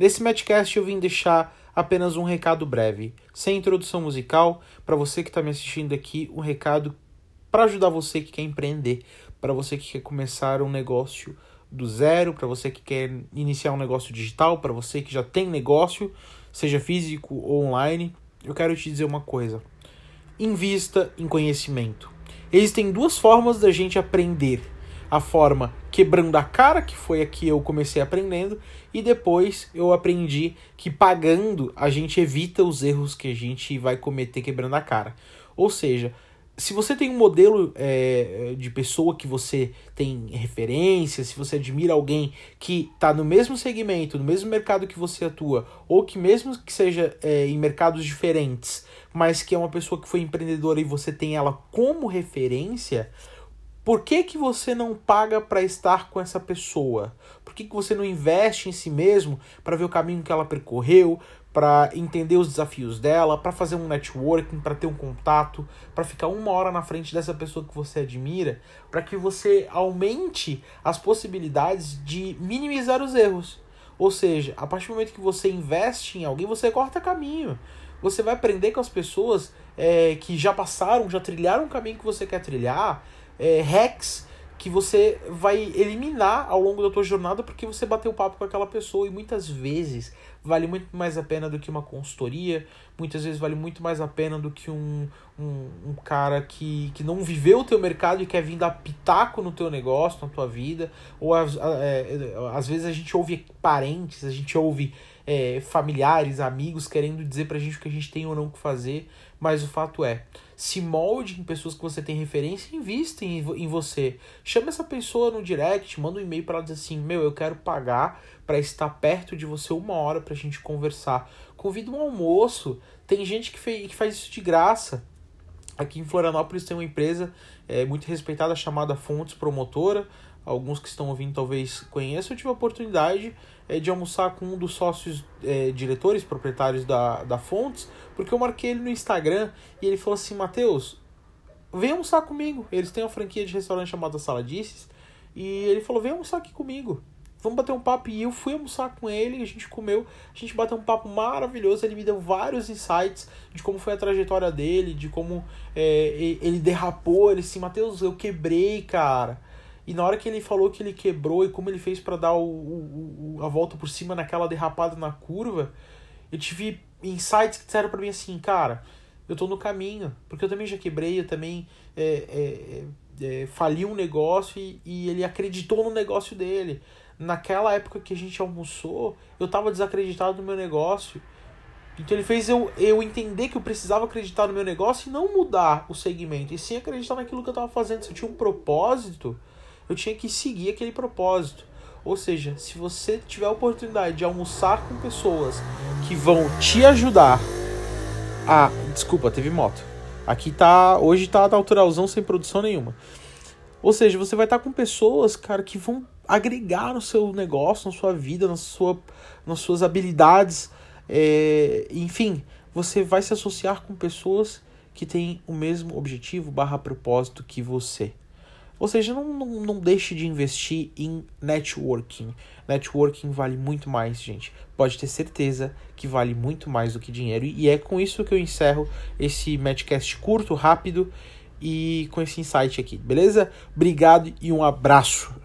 Nesse Matchcast eu vim deixar apenas um recado breve, sem introdução musical, para você que está me assistindo aqui, um recado para ajudar você que quer empreender, para você que quer começar um negócio do zero, para você que quer iniciar um negócio digital, para você que já tem negócio, seja físico ou online, eu quero te dizer uma coisa. Invista em conhecimento. Existem duas formas da gente aprender. A forma quebrando a cara, que foi a que eu comecei aprendendo, e depois eu aprendi que pagando a gente evita os erros que a gente vai cometer quebrando a cara. Ou seja, se você tem um modelo é, de pessoa que você tem referência, se você admira alguém que está no mesmo segmento, no mesmo mercado que você atua, ou que mesmo que seja é, em mercados diferentes, mas que é uma pessoa que foi empreendedora e você tem ela como referência, por que, que você não paga para estar com essa pessoa? Por que, que você não investe em si mesmo para ver o caminho que ela percorreu, para entender os desafios dela, para fazer um networking, para ter um contato, para ficar uma hora na frente dessa pessoa que você admira, para que você aumente as possibilidades de minimizar os erros. Ou seja, a partir do momento que você investe em alguém, você corta caminho. Você vai aprender com as pessoas é, que já passaram, já trilharam o caminho que você quer trilhar, é, hacks que você vai eliminar ao longo da tua jornada porque você bateu papo com aquela pessoa e muitas vezes vale muito mais a pena do que uma consultoria, muitas vezes vale muito mais a pena do que um, um, um cara que, que não viveu o teu mercado e quer vir dar pitaco no teu negócio, na tua vida, ou às, é, às vezes a gente ouve parentes, a gente ouve é, familiares, amigos querendo dizer pra gente o que a gente tem ou não que fazer, mas o fato é, se molde em pessoas que você tem referência e invista em, em você. Chama essa pessoa no direct, manda um e-mail para ela dizer assim: Meu, eu quero pagar para estar perto de você uma hora pra gente conversar. Convida um almoço. Tem gente que, fez, que faz isso de graça. Aqui em Florianópolis tem uma empresa é, muito respeitada chamada Fontes Promotora alguns que estão ouvindo talvez conheçam, eu tive a oportunidade é, de almoçar com um dos sócios é, diretores, proprietários da, da Fontes, porque eu marquei ele no Instagram e ele falou assim, Matheus, vem almoçar comigo. Eles têm uma franquia de restaurante chamada Saladices e ele falou, vem almoçar aqui comigo. Vamos bater um papo. E eu fui almoçar com ele, a gente comeu, a gente bateu um papo maravilhoso. Ele me deu vários insights de como foi a trajetória dele, de como é, ele derrapou. Ele assim, Matheus, eu quebrei, cara e na hora que ele falou que ele quebrou e como ele fez para dar o, o, o, a volta por cima naquela derrapada na curva, eu tive insights que disseram para mim assim, cara, eu tô no caminho, porque eu também já quebrei, eu também é, é, é, fali um negócio e, e ele acreditou no negócio dele. Naquela época que a gente almoçou, eu tava desacreditado no meu negócio. Então ele fez eu, eu entender que eu precisava acreditar no meu negócio e não mudar o segmento, e sim acreditar naquilo que eu estava fazendo. Se eu tinha um propósito, eu tinha que seguir aquele propósito. Ou seja, se você tiver a oportunidade de almoçar com pessoas que vão te ajudar a. Desculpa, teve moto. Aqui tá. Hoje tá naturalzão sem produção nenhuma. Ou seja, você vai estar com pessoas, cara, que vão agregar no seu negócio, na sua vida, na sua, nas suas habilidades. É, enfim, você vai se associar com pessoas que têm o mesmo objetivo barra propósito que você. Ou seja, não, não, não deixe de investir em networking. Networking vale muito mais, gente. Pode ter certeza que vale muito mais do que dinheiro. E é com isso que eu encerro esse Matchcast curto, rápido e com esse insight aqui, beleza? Obrigado e um abraço.